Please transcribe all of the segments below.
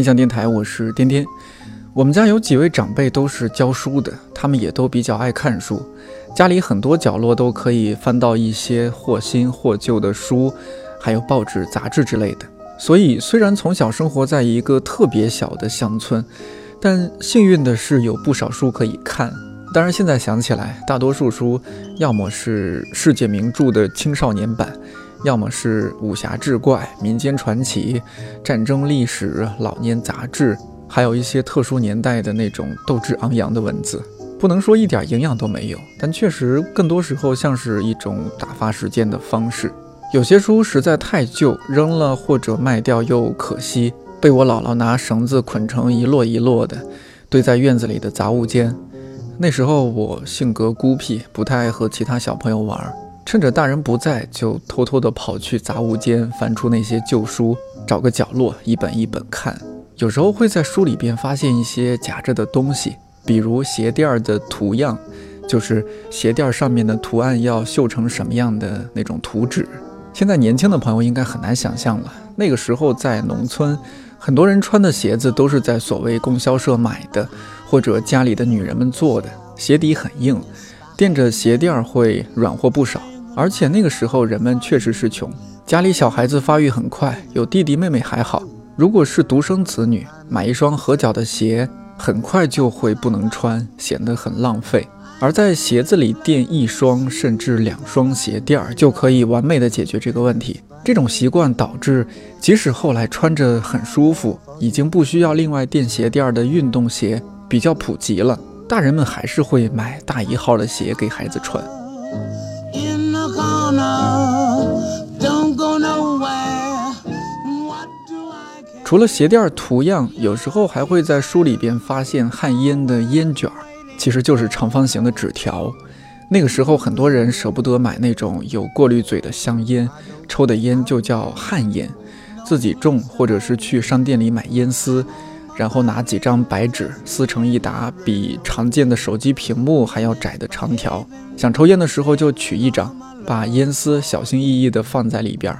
看理想电台，我是颠颠。我们家有几位长辈都是教书的，他们也都比较爱看书，家里很多角落都可以翻到一些或新或旧的书，还有报纸、杂志之类的。所以，虽然从小生活在一个特别小的乡村，但幸运的是有不少书可以看。当然，现在想起来，大多数书要么是世界名著的青少年版。要么是武侠志怪、民间传奇、战争历史、老年杂志，还有一些特殊年代的那种斗志昂扬的文字，不能说一点营养都没有，但确实更多时候像是一种打发时间的方式。有些书实在太旧，扔了或者卖掉又可惜，被我姥姥拿绳子捆成一摞一摞的，堆在院子里的杂物间。那时候我性格孤僻，不太爱和其他小朋友玩。趁着大人不在，就偷偷地跑去杂物间，翻出那些旧书，找个角落一本一本看。有时候会在书里边发现一些夹着的东西，比如鞋垫的图样，就是鞋垫上面的图案要绣成什么样的那种图纸。现在年轻的朋友应该很难想象了，那个时候在农村，很多人穿的鞋子都是在所谓供销社买的，或者家里的女人们做的，鞋底很硬，垫着鞋垫会软和不少。而且那个时候人们确实是穷，家里小孩子发育很快，有弟弟妹妹还好。如果是独生子女，买一双合脚的鞋，很快就会不能穿，显得很浪费。而在鞋子里垫一双甚至两双鞋垫儿，就可以完美的解决这个问题。这种习惯导致，即使后来穿着很舒服，已经不需要另外垫鞋垫儿的运动鞋比较普及了，大人们还是会买大一号的鞋给孩子穿。除了鞋垫图样，有时候还会在书里边发现旱烟的烟卷儿，其实就是长方形的纸条。那个时候很多人舍不得买那种有过滤嘴的香烟，抽的烟就叫旱烟，自己种或者是去商店里买烟丝，然后拿几张白纸撕成一沓比常见的手机屏幕还要窄的长条，想抽烟的时候就取一张。把烟丝小心翼翼地放在里边，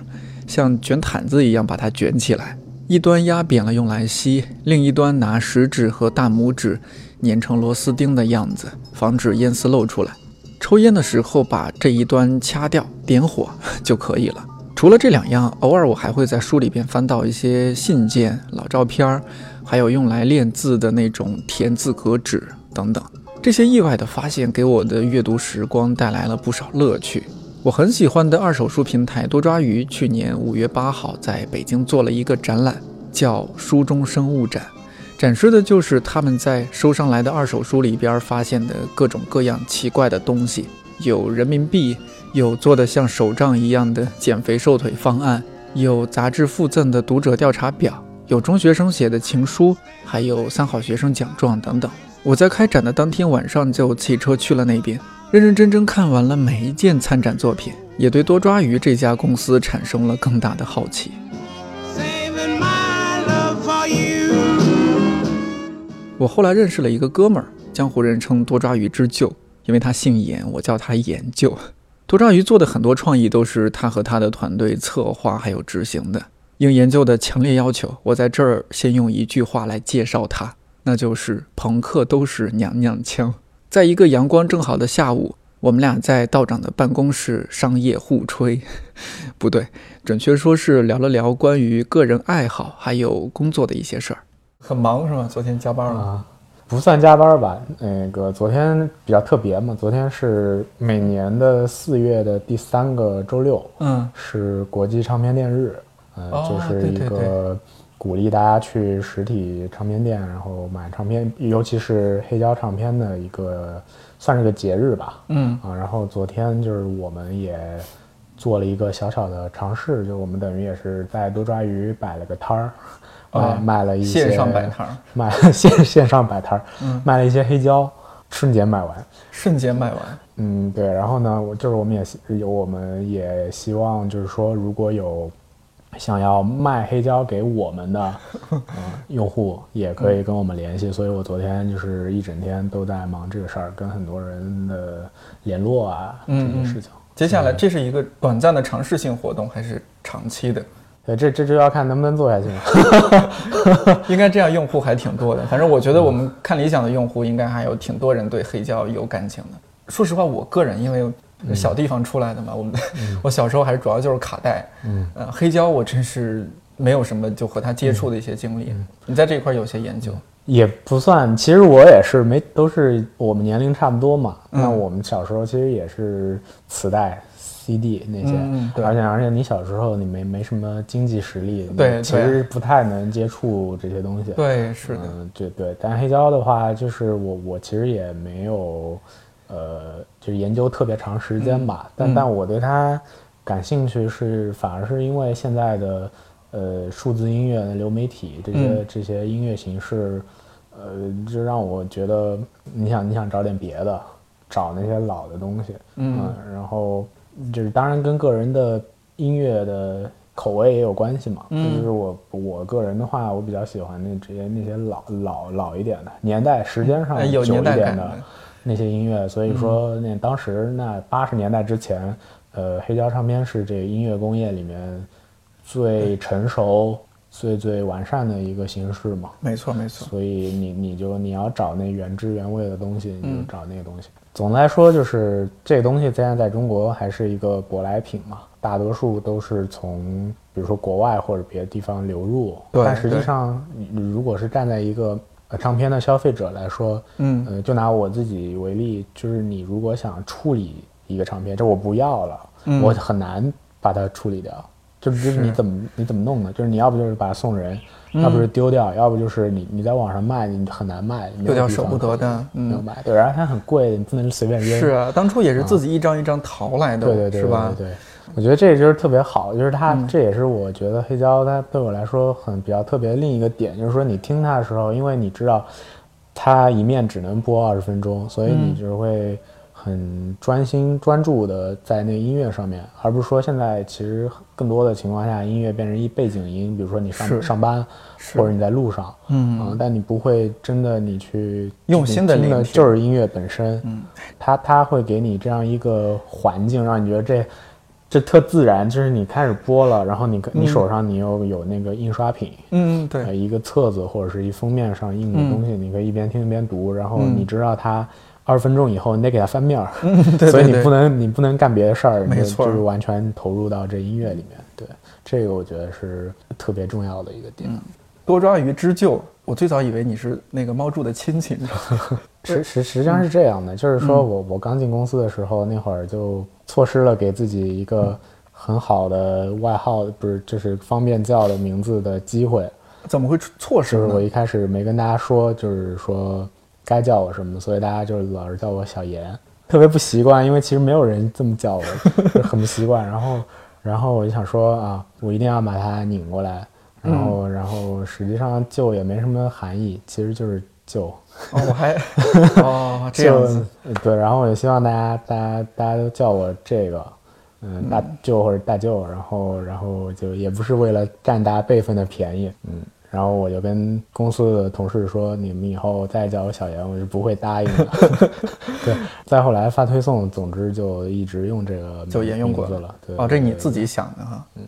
像卷毯子一样把它卷起来，一端压扁了用来吸，另一端拿食指和大拇指粘成螺丝钉的样子，防止烟丝漏出来。抽烟的时候把这一端掐掉，点火就可以了。除了这两样，偶尔我还会在书里边翻到一些信件、老照片儿，还有用来练字的那种填字格纸等等。这些意外的发现给我的阅读时光带来了不少乐趣。我很喜欢的二手书平台多抓鱼，去年五月八号在北京做了一个展览，叫“书中生物展”，展示的就是他们在收上来的二手书里边发现的各种各样奇怪的东西，有人民币，有做的像手账一样的减肥瘦腿方案，有杂志附赠的读者调查表，有中学生写的情书，还有三好学生奖状等等。我在开展的当天晚上就骑车去了那边。认认真真看完了每一件参展作品，也对多抓鱼这家公司产生了更大的好奇。我后来认识了一个哥们儿，江湖人称多抓鱼之舅，因为他姓严，我叫他严舅。多抓鱼做的很多创意都是他和他的团队策划还有执行的。应研究的强烈要求，我在这儿先用一句话来介绍他，那就是朋克都是娘娘腔。在一个阳光正好的下午，我们俩在道长的办公室商业互吹，不对，准确说是聊了聊关于个人爱好还有工作的一些事儿。很忙是吗？昨天加班了啊？不算加班吧。那个昨天比较特别嘛，昨天是每年的四月的第三个周六，嗯，是国际唱片店日，呃，就是一个。鼓励大家去实体唱片店，然后买唱片，尤其是黑胶唱片的一个，算是个节日吧。嗯啊，然后昨天就是我们也做了一个小小的尝试，就我们等于也是在多抓鱼摆了个摊儿，卖卖了一些线上摆摊儿，卖 线线上摆摊儿，卖了一些黑胶，瞬间卖完，瞬间卖完。嗯，对。然后呢，我就是我们也有，我们也希望就是说，如果有。想要卖黑胶给我们的嗯用户，也可以跟我们联系。所以我昨天就是一整天都在忙这个事儿，跟很多人的联络啊这些事情。接下来这是一个短暂的尝试性活动，还是长期的？对，这这就要看能不能做下去了。应该这样用户还挺多的。反正我觉得我们看理想的用户应该还有挺多人对黑胶有感情的。说实话，我个人因为小地方出来的嘛，我们 我小时候还是主要就是卡带。嗯，呃，黑胶我真是没有什么就和他接触的一些经历。你在这一块有些研究？也不算，其实我也是没，都是我们年龄差不多嘛。那我们小时候其实也是磁带、CD 那些，而且而且你小时候你没没什么经济实力，对，其实不太能接触这些东西。对，是的，对对。但黑胶的话，就是我我其实也没有，呃，就是研究特别长时间吧。但但我对它感兴趣是，反而是因为现在的呃数字音乐、流媒体这些这些音乐形式。呃，就让我觉得，你想你想找点别的，找那些老的东西，嗯，然后就是当然跟个人的音乐的口味也有关系嘛，嗯，就是我我个人的话，我比较喜欢那这些那些老老老一点的年代时间上久一点的那些音乐，所以说那当时那八十年代之前，呃，黑胶唱片是这个音乐工业里面最成熟。最最完善的一个形式嘛，没错没错。所以你你就你要找那原汁原味的东西，你就找那个东西。总的来说，就是这个东西现在在中国还是一个舶来品嘛，大多数都是从比如说国外或者别的地方流入。但实际上，你如果是站在一个呃唱片的消费者来说，嗯呃，就拿我自己为例，就是你如果想处理一个唱片，这我不要了，我很难把它处理掉。就是你怎么你怎么弄呢？就是你要不就是把它送人，要不是丢掉，要不就是你你在网上卖，你很难卖，丢掉舍不得的，没有卖。对，然后它很贵，你不能随便扔。是啊，当初也是自己一张一张淘来的，对对对，是吧？对，我觉得这就是特别好，就是它这也是我觉得黑胶它对我来说很比较特别的另一个点，就是说你听它的时候，因为你知道它一面只能播二十分钟，所以你就会。很专心专注的在那个音乐上面，而不是说现在其实更多的情况下，音乐变成一背景音，比如说你上上班，或者你在路上，嗯，但你不会真的你去用心的听的就是音乐本身，嗯，它它会给你这样一个环境，让你觉得这这特自然，就是你开始播了，然后你你手上你又有那个印刷品，嗯，对，一个册子或者是一封面上印的东西，你可以一边听一边读，然后你知道它。二十分钟以后，你得给它翻面儿，所以你不能你不能干别的事儿，没错，就是完全投入到这音乐里面。对，这个我觉得是特别重要的一个点。多抓鱼织救，我最早以为你是那个猫柱的亲戚。实实实际上是这样的，就是说我我刚进公司的时候，那会儿就错失了给自己一个很好的外号，不是就是方便叫的名字的机会。怎么会错失？就是我一开始没跟大家说，就是说。该叫我什么，所以大家就老是叫我小严，特别不习惯，因为其实没有人这么叫我，很不习惯。然后，然后我就想说啊，我一定要把它拧过来。然后，然后实际上就也没什么含义，其实就是救。哦，我还 哦这样子对，然后我就希望大家，大家大家都叫我这个，嗯，大舅或者大舅。然后，然后就也不是为了占大家辈分的便宜，嗯。然后我就跟公司的同事说：“你们以后再叫我小严，我是不会答应的。”对，再后来发推送，总之就一直用这个就沿用过了。对，哦，这你自己想的哈。嗯，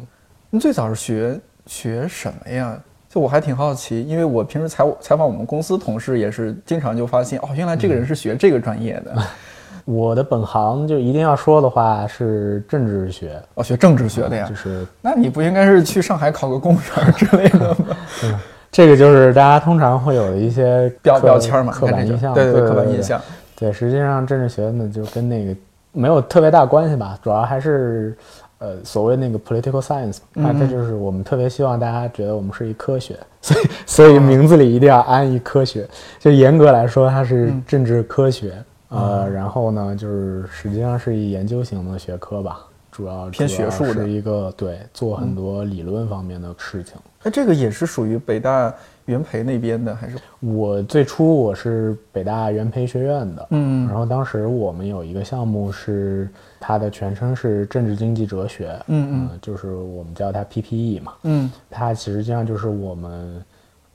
你最早是学学什么呀？就我还挺好奇，因为我平时采采访我们公司同事也是经常就发现，哦，原来这个人是学这个专业的。我的本行就一定要说的话是政治学，哦，学政治学的呀，就是，那你不应该是去上海考个公务员之类的吗？嗯，这个就是大家通常会有的一些标标签嘛，刻板印象，对对刻板印象。对，实际上政治学呢就跟那个没有特别大关系吧，主要还是呃所谓那个 political science，啊，这就是我们特别希望大家觉得我们是一科学，所以所以名字里一定要安一科学，就严格来说它是政治科学。呃，然后呢，就是实际上是一研究型的学科吧，主要偏学术的一个，对，做很多理论方面的事情。那这个也是属于北大元培那边的，还是？我最初我是北大元培学院的，嗯，然后当时我们有一个项目是它的全称是政治经济哲学，嗯嗯，就是我们叫它 PPE 嘛，嗯，它其实际上就是我们。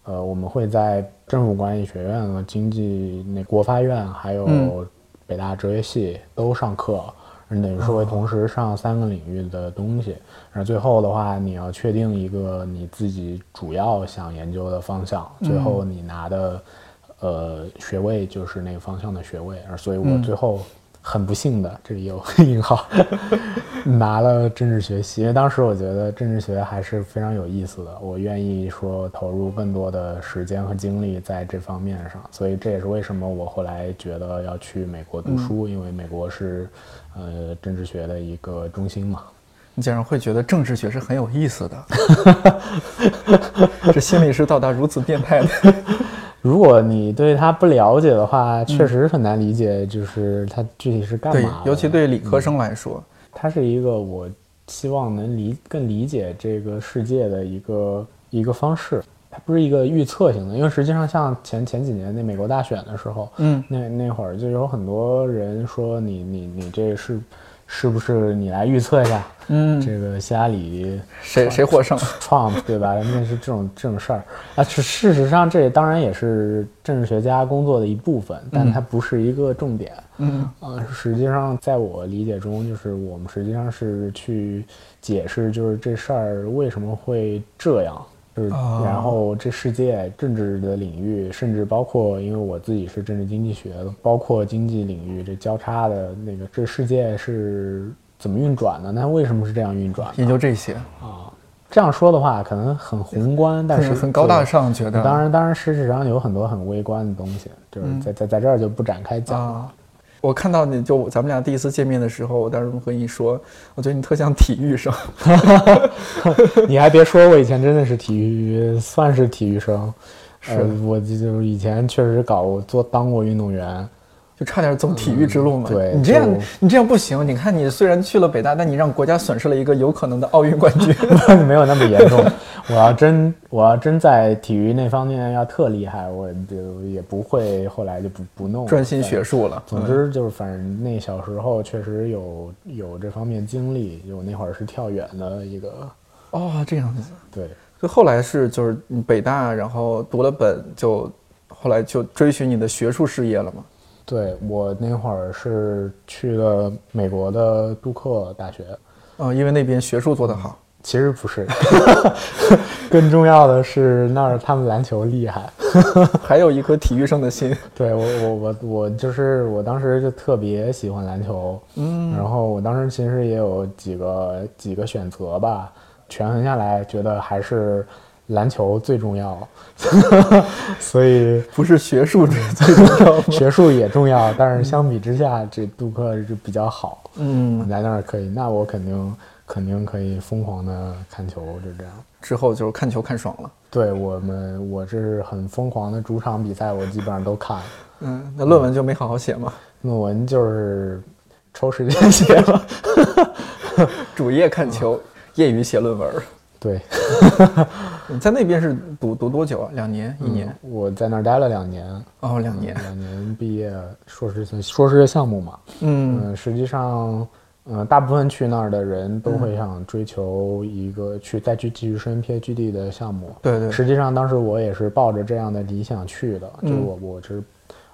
呃，我们会在政府管理学院和经济那国发院，还有北大哲学系都上课，你等于说会同时上三个领域的东西。然后最后的话，你要确定一个你自己主要想研究的方向，最后你拿的呃学位就是那个方向的学位。而所以我最后。很不幸的，这里有引号，拿了政治学系，因为当时我觉得政治学还是非常有意思的，我愿意说投入更多的时间和精力在这方面上，所以这也是为什么我后来觉得要去美国读书，因为美国是，呃，政治学的一个中心嘛。你竟然会觉得政治学是很有意思的，这心理是到达如此变态的。如果你对它不了解的话，确实很难理解，就是它具体是干嘛。对，尤其对理科生来说，它是一个我希望能理更理解这个世界的一个一个方式。它不是一个预测型的，因为实际上像前前几年那美国大选的时候，嗯，那那会儿就有很多人说你你你这是。是不是你来预测一下？嗯，这个希拉里谁谁获胜？Trump 对吧？那是这种这种事儿啊。事事实上，这当然也是政治学家工作的一部分，但它不是一个重点。嗯，呃，实际上，在我理解中，就是我们实际上是去解释，就是这事儿为什么会这样。是，然后这世界政治的领域，甚至包括，因为我自己是政治经济学的，包括经济领域这交叉的那个，这世界是怎么运转的？那为什么是这样运转？研究这些啊，这样说的话可能很宏观，但是很高大上，觉得。当然，当然，事实上有很多很微观的东西，就是在在在这儿就不展开讲了。我看到你就咱们俩第一次见面的时候，我当时和你说，我觉得你特像体育生。你还别说，我以前真的是体育，算是体育生。呃，我就以前确实搞做当过运动员。就差点走体育之路嘛？对你这样，你这样不行。你看，你虽然去了北大，但你让国家损失了一个有可能的奥运冠军。没有那么严重。我要真，我要真在体育那方面要特厉害，我就也不会后来就不不弄，专心学术了。总之就是，反正那小时候确实有有这方面经历。就那会儿是跳远的一个。哦，这样子。对。就后来是就是北大，然后读了本，就后来就追寻你的学术事业了嘛。对我那会儿是去了美国的杜克大学，嗯，因为那边学术做得好。其实不是，更重要的是那儿他们篮球厉害，还有一颗体育生的心。对我我我我就是我当时就特别喜欢篮球，嗯，然后我当时其实也有几个几个选择吧，权衡下来觉得还是。篮球最重要，所以不是学术最重要，学术也重要，但是相比之下，这杜克就比较好。嗯，来那儿可以，那我肯定肯定可以疯狂的看球，就这样。之后就是看球看爽了。对我们，我这是很疯狂的主场比赛，我基本上都看。嗯，那论文就没好好写吗？论文就是抽时间写了，主业看球，业余写论文。对，你在那边是读读多久啊？两年、一年？我在那儿待了两年。哦，两年，两年毕业，硕士硕士项目嘛。嗯，实际上，嗯，大部分去那儿的人都会想追求一个去再去继续升 PhD 的项目。对对。实际上，当时我也是抱着这样的理想去的，就我我是，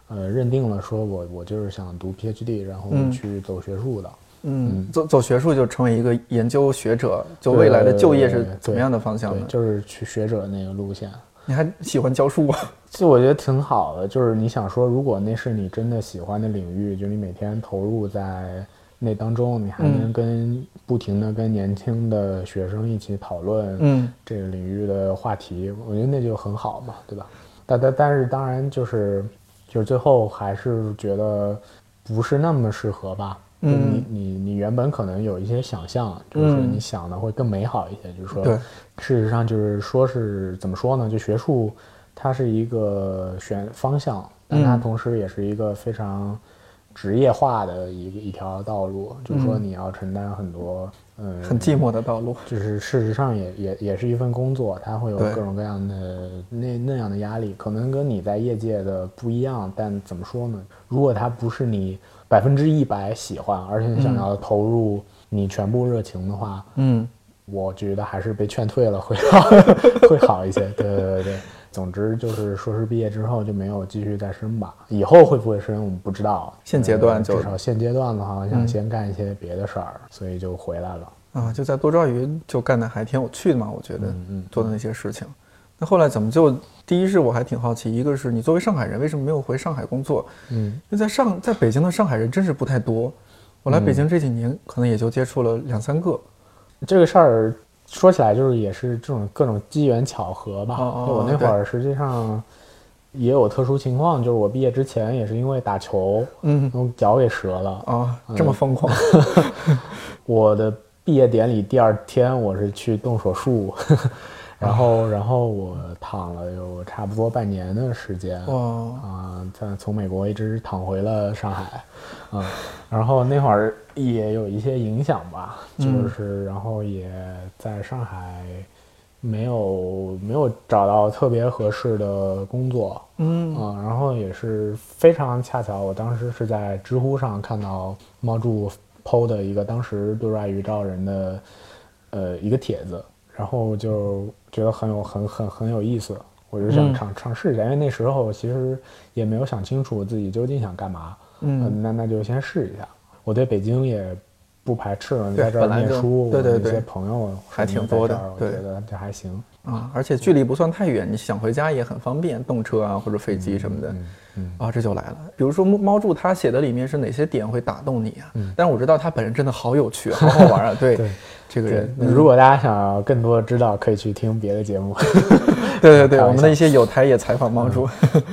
呃，认定了说我我就是想读 PhD，然后去走学术的。嗯，走走学术就成为一个研究学者，就未来的就业是怎么样的方向呢？就是去学者那个路线。你还喜欢教书吗？就我觉得挺好的，就是你想说，如果那是你真的喜欢的领域，就你每天投入在那当中，你还能跟不停的跟年轻的学生一起讨论，嗯，这个领域的话题，我觉得那就很好嘛，对吧？但但但是当然就是就是最后还是觉得不是那么适合吧。你你你原本可能有一些想象，就是说你想的会更美好一些。就是说，事实上就是说是怎么说呢？就学术，它是一个选方向，但它同时也是一个非常职业化的一个一条道路。就是说你要承担很多，嗯，很寂寞的道路。就是事实上也也也是一份工作，它会有各种各样的那那样的压力，可能跟你在业界的不一样。但怎么说呢？如果它不是你。百分之一百喜欢，而且想要投入你全部热情的话，嗯，我觉得还是被劝退了会好，会好一些。对对对对，总之就是硕士毕业之后就没有继续再深吧。以后会不会深，我们不知道。现阶段至少现阶段的话，想先干一些别的事儿，所以就回来了。啊，就在多抓鱼就干的还挺有趣的嘛，我觉得做的那些事情。那后来怎么就？第一是我还挺好奇，一个是你作为上海人，为什么没有回上海工作？嗯，因为在上在北京的上海人真是不太多。我来北京这几年，可能也就接触了两三个。这个事儿说起来就是也是这种各种机缘巧合吧。我那会儿实际上也有特殊情况，就是我毕业之前也是因为打球，嗯，脚给折了啊，这么疯狂。我的毕业典礼第二天，我是去动手术。然后，然后我躺了有差不多半年的时间，啊，在从美国一直躺回了上海，啊，然后那会儿也有一些影响吧，就是然后也在上海没有没有找到特别合适的工作，嗯，啊，然后也是非常恰巧，我当时是在知乎上看到猫柱 PO 的一个当时对外语招人的呃一个帖子。然后就觉得很有很很很有意思，我就想尝尝试一下，因为那时候其实也没有想清楚自己究竟想干嘛，嗯，那那就先试一下。我对北京也不排斥你，在这儿念书，对对对，朋友还挺多的，我觉得这还行啊，而且距离不算太远，你想回家也很方便，动车啊或者飞机什么的，啊，这就来了。比如说猫柱他写的里面是哪些点会打动你啊？但是我知道他本人真的好有趣，好好玩啊，对。这个人，如果大家想要更多的知道，可以去听别的节目。对 对对，我们的一些有台也采访猫主。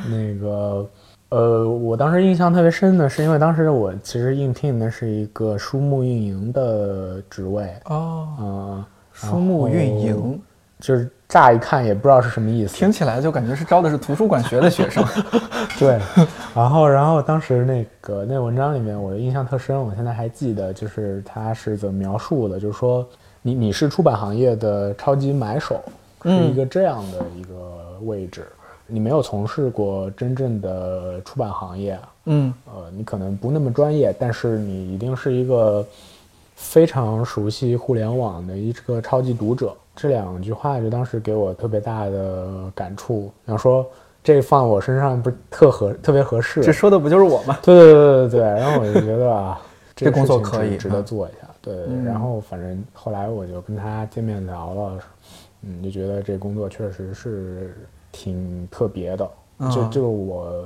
那个，呃，我当时印象特别深的是，因为当时我其实应聘的是一个书目运营的职位哦，嗯，书目运营就是。乍一看也不知道是什么意思，听起来就感觉是招的是图书馆学的学生。对，然后然后当时那个那文章里面我的印象特深，我现在还记得，就是他是怎么描述的，就是说你你是出版行业的超级买手，是一个这样的一个位置，你没有从事过真正的出版行业，嗯，呃，你可能不那么专业，但是你一定是一个非常熟悉互联网的一个超级读者。这两句话就当时给我特别大的感触，想说这放我身上不是特合特别合适。这说的不就是我吗？对对对对对。然后我就觉得啊，这工作可以值得做一下。对，然后反正后来我就跟他见面聊了，嗯，就觉得这工作确实是挺特别的，就就我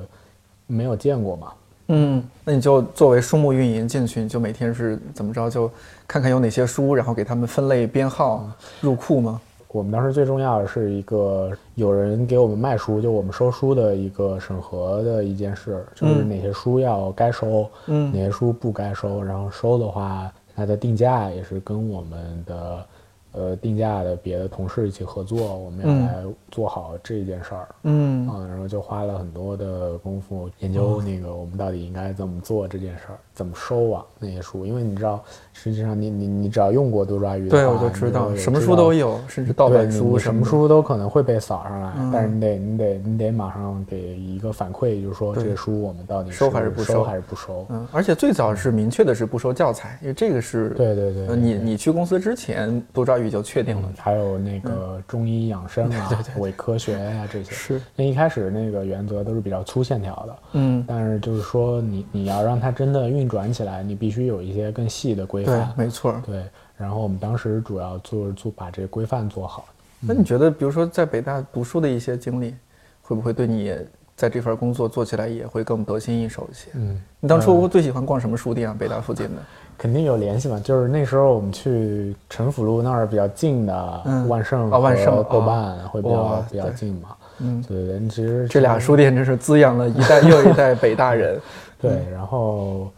没有见过嘛。嗯，那你就作为书目运营进去，你就每天是怎么着？就看看有哪些书，然后给他们分类编号入库吗？我们当时最重要的是一个有人给我们卖书，就我们收书的一个审核的一件事，就是哪些书要该收，嗯，哪些书不该收，然后收的话，它的定价也是跟我们的。呃，定价的别的同事一起合作，我们要来做好这件事儿。嗯。啊，然后就花了很多的功夫研究那个我们到底应该怎么做这件事儿，怎么收啊那些书，因为你知道，实际上你你你只要用过多抓鱼，对我就知道什么书都有，甚至盗版书什么书都可能会被扫上来，但是你得你得你得马上给一个反馈，就是说这个书我们到底收还是不收？还是不收？嗯，而且最早是明确的是不收教材，因为这个是对对对，你你去公司之前多抓鱼。就确定了，还有那个中医养生啊，伪科学呀这些。是，那一开始那个原则都是比较粗线条的，嗯，但是就是说你你要让它真的运转起来，你必须有一些更细的规范。对，没错。对，然后我们当时主要做做把这个规范做好。那你觉得，比如说在北大读书的一些经历，会不会对你在这份工作做起来也会更得心应手一些？嗯，你当初最喜欢逛什么书店啊？北大附近的？肯定有联系嘛，就是那时候我们去陈府路那儿比较近的万盛和豆瓣会比较比较近嘛。嗯，对，其实这俩书店真是滋养了一代又一代北大人。对，然后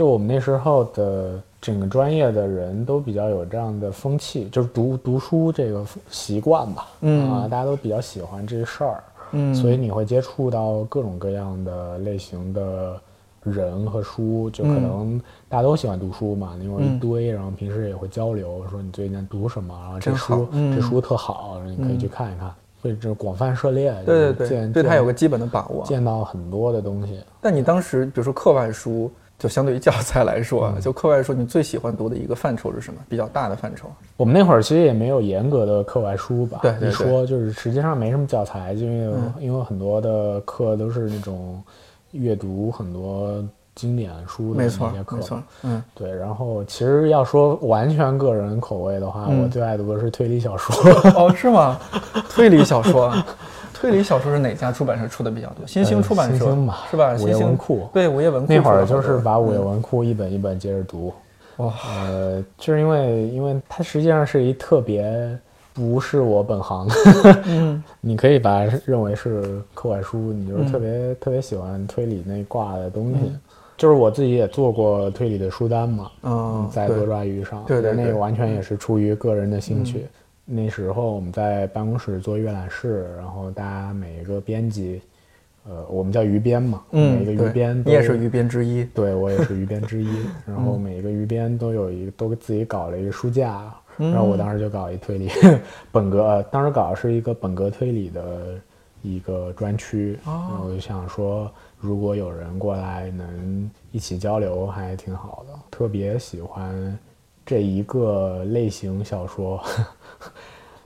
就我们那时候的整个专业的人都比较有这样的风气，就是读读书这个习惯吧。嗯啊，大家都比较喜欢这事儿。嗯，所以你会接触到各种各样的类型的。人和书就可能大家都喜欢读书嘛，因为一堆，然后平时也会交流，说你最近读什么，然后这书这书特好，你可以去看一看，会这广泛涉猎，对对对，对他有个基本的把握，见到很多的东西。但你当时比如说课外书就相对于教材来说，就课外书，你最喜欢读的一个范畴是什么？比较大的范畴？我们那会儿其实也没有严格的课外书吧？对，你说就是实际上没什么教材，就因为因为很多的课都是那种阅读很多经典书的那些课。没错，嗯，对。然后其实要说完全个人口味的话，我最爱读的是推理小说。哦，是吗？推理小说。推理小说是哪家出版社出的比较多？新兴出版社是吧？午夜文库对午夜文库那会儿就是把午夜文库一本一本接着读。哇，呃，就是因为因为它实际上是一特别不是我本行，嗯，你可以把它认为是课外书，你就是特别特别喜欢推理那挂的东西。就是我自己也做过推理的书单嘛，嗯，在多抓鱼上，对对，那个完全也是出于个人的兴趣。那时候我们在办公室做阅览室，然后大家每一个编辑，呃，我们叫鱼编嘛，每一个鱼编，你也是鱼编之一，对我也是鱼编之一。然后每一个鱼编都有一个，都自己搞了一个书架，然后我当时就搞一推理 本格，当时搞的是一个本格推理的一个专区，然后我就想说，如果有人过来能一起交流，还挺好的。特别喜欢这一个类型小说。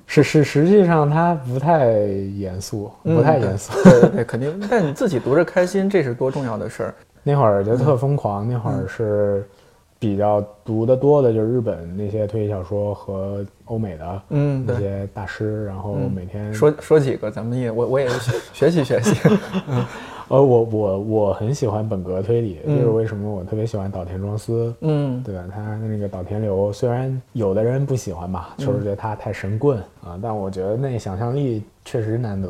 是是，实际上它不太严肃，不太严肃。对对，肯定。但你自己读着开心，这是多重要的事儿。那会儿就特疯狂，那会儿是比较读的多的，就是日本那些推理小说和欧美的嗯那些大师，然后每天说说几个，咱们也我我也学习学习。嗯。呃，我我我很喜欢本格推理，就是为什么我特别喜欢岛田庄司，嗯，对吧？他那个岛田流，虽然有的人不喜欢吧，就是觉得他太神棍啊，但我觉得那想象力确实难得。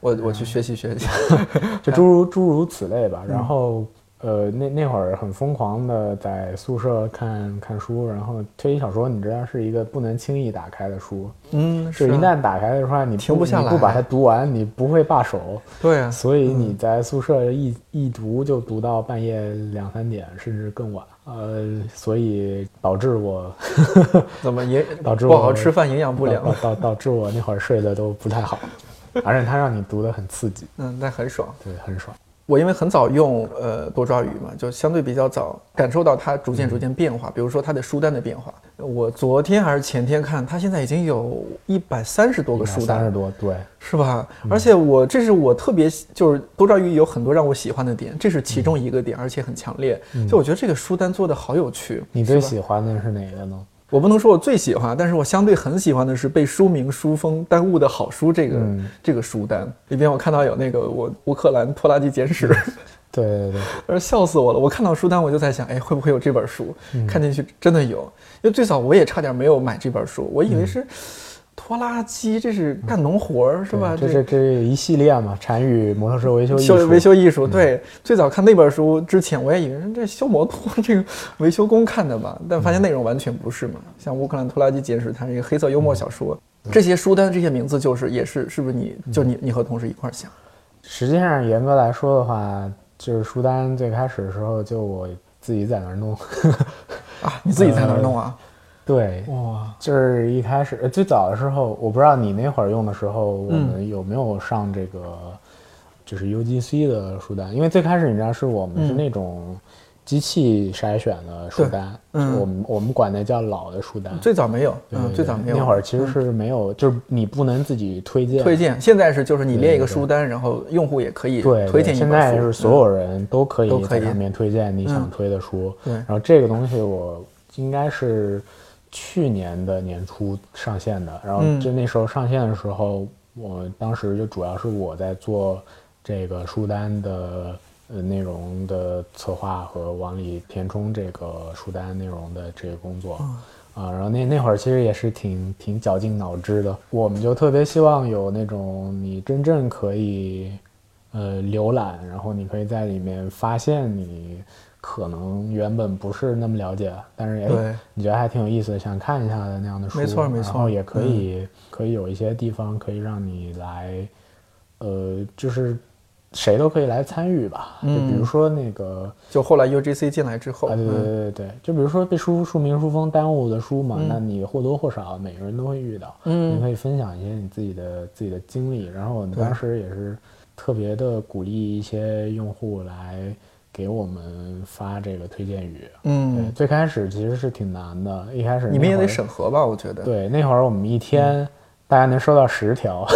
我我去学习学习，就诸如 诸如此类吧，然后。呃，那那会儿很疯狂的在宿舍看看书，然后推理小说，你知道是一个不能轻易打开的书，嗯，是一旦打开的话，你停不下来，不把它读完，你不会罢手。对啊，所以你在宿舍一一读就读到半夜两三点，甚至更晚。呃，所以导致我 怎么也导致不好吃饭，营养不良，导导致我那会儿睡得都不太好，而且它让你读得很刺激，嗯，那很爽，对，很爽。我因为很早用呃多抓鱼嘛，就相对比较早感受到它逐渐逐渐变化。比如说它的书单的变化，我昨天还是前天看，它现在已经有一百三十多个书单，三十多，对，是吧？而且我这是我特别就是多抓鱼有很多让我喜欢的点，这是其中一个点，而且很强烈。就我觉得这个书单做的好有趣。你最喜欢的是哪个呢？我不能说我最喜欢，但是我相对很喜欢的是被书名书封耽误的好书这个这个书单里边，我看到有那个我乌克兰拖拉机简史，对对对，而 笑死我了！我看到书单我就在想，哎，会不会有这本书？看进去真的有，因为最早我也差点没有买这本书，我以为是。拖拉机，这是干农活儿是吧？这是这一系列嘛？禅语摩托车维修修维修艺术。对，最早看那本书之前，我也以为这修摩托这个维修工看的吧，但发现内容完全不是嘛。像《乌克兰拖拉机简史》，它是一个黑色幽默小说。这些书单这些名字，就是也是是不是？你就你你和同事一块儿想？实际上，严格来说的话，就是书单最开始的时候，就我自己在那儿弄。啊，你自己在那儿弄啊？对，哇，就是一开始最早的时候，我不知道你那会儿用的时候，我们有没有上这个，就是 UGC 的书单，因为最开始你知道是我们是那种机器筛选的书单，嗯，我们我们管那叫老的书单，最早没有，嗯，最早没有，那会儿其实是没有，就是你不能自己推荐，推荐，现在是就是你列一个书单，然后用户也可以推荐，现在是所有人都可以在上面推荐你想推的书，对，然后这个东西我应该是。去年的年初上线的，然后就那时候上线的时候，我当时就主要是我在做这个书单的呃内容的策划和往里填充这个书单内容的这个工作。啊，然后那那会儿其实也是挺挺绞尽脑汁的，我们就特别希望有那种你真正可以呃浏览，然后你可以在里面发现你。可能原本不是那么了解，但是哎，你觉得还挺有意思的，想看一下的那样的书，没错没错。然后也可以可以有一些地方可以让你来，呃，就是谁都可以来参与吧。就比如说那个，就后来 UGC 进来之后，对对对对对，就比如说被书书名书封耽误的书嘛，那你或多或少每个人都会遇到。嗯，你可以分享一些你自己的自己的经历。然后我们当时也是特别的鼓励一些用户来。给我们发这个推荐语。嗯，最开始其实是挺难的，一开始你们也得审核吧？我觉得。对，那会儿我们一天大家能收到十条，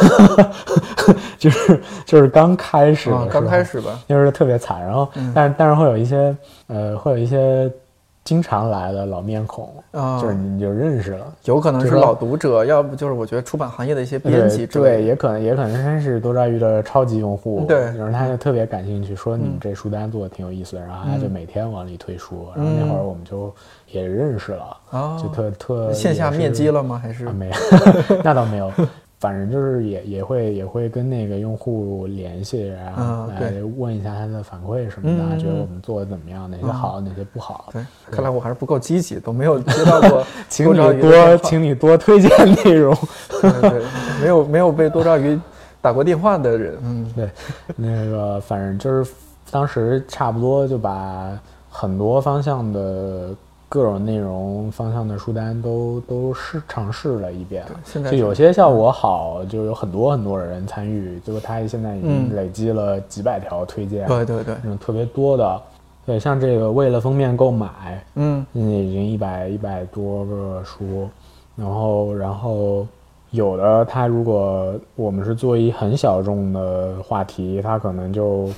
就是就是刚开始，刚开始吧，就是特别惨。然后，但是但是会有一些呃，会有一些。经常来的老面孔啊，就是你就认识了，有可能是老读者，要不就是我觉得出版行业的一些编辑，对，也可能也可能真是多抓鱼的超级用户，对，然后他就特别感兴趣，说你们这书单做的挺有意思的，然后他就每天往里推书，然后那会儿我们就也认识了，就特特线下面基了吗？还是没有？那倒没有。反正就是也也会也会跟那个用户联系，然后来问一下他的反馈什么的，觉得我们做的怎么样，哪些好，哪些不好。对，看来我还是不够积极，都没有接到过。请你多，请你多推荐内容。对，没有没有被多抓鱼打过电话的人。嗯，对，那个反正就是当时差不多就把很多方向的。各种内容方向的书单都都试尝试了一遍，就有些效果好，就有很多很多人参与，结果他现在已经累积了几百条推荐，对对对，那种特别多的，对，像这个为了封面购买，嗯，已经一百一百多个书，然后然后有的他如果我们是做一很小众的话题，他可能就。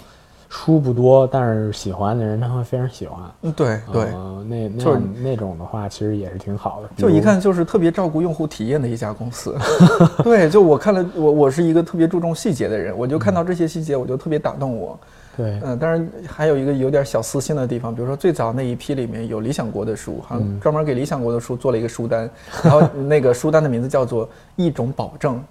书不多，但是喜欢的人他会非常喜欢。嗯，对对，那那那种的话，其实也是挺好的。就一看就是特别照顾用户体验的一家公司。对，就我看了，我我是一个特别注重细节的人，我就看到这些细节，我就特别打动我。对，嗯，当然还有一个有点小私心的地方，比如说最早那一批里面有理想国的书，好像专门给理想国的书做了一个书单，然后那个书单的名字叫做“一种保证”。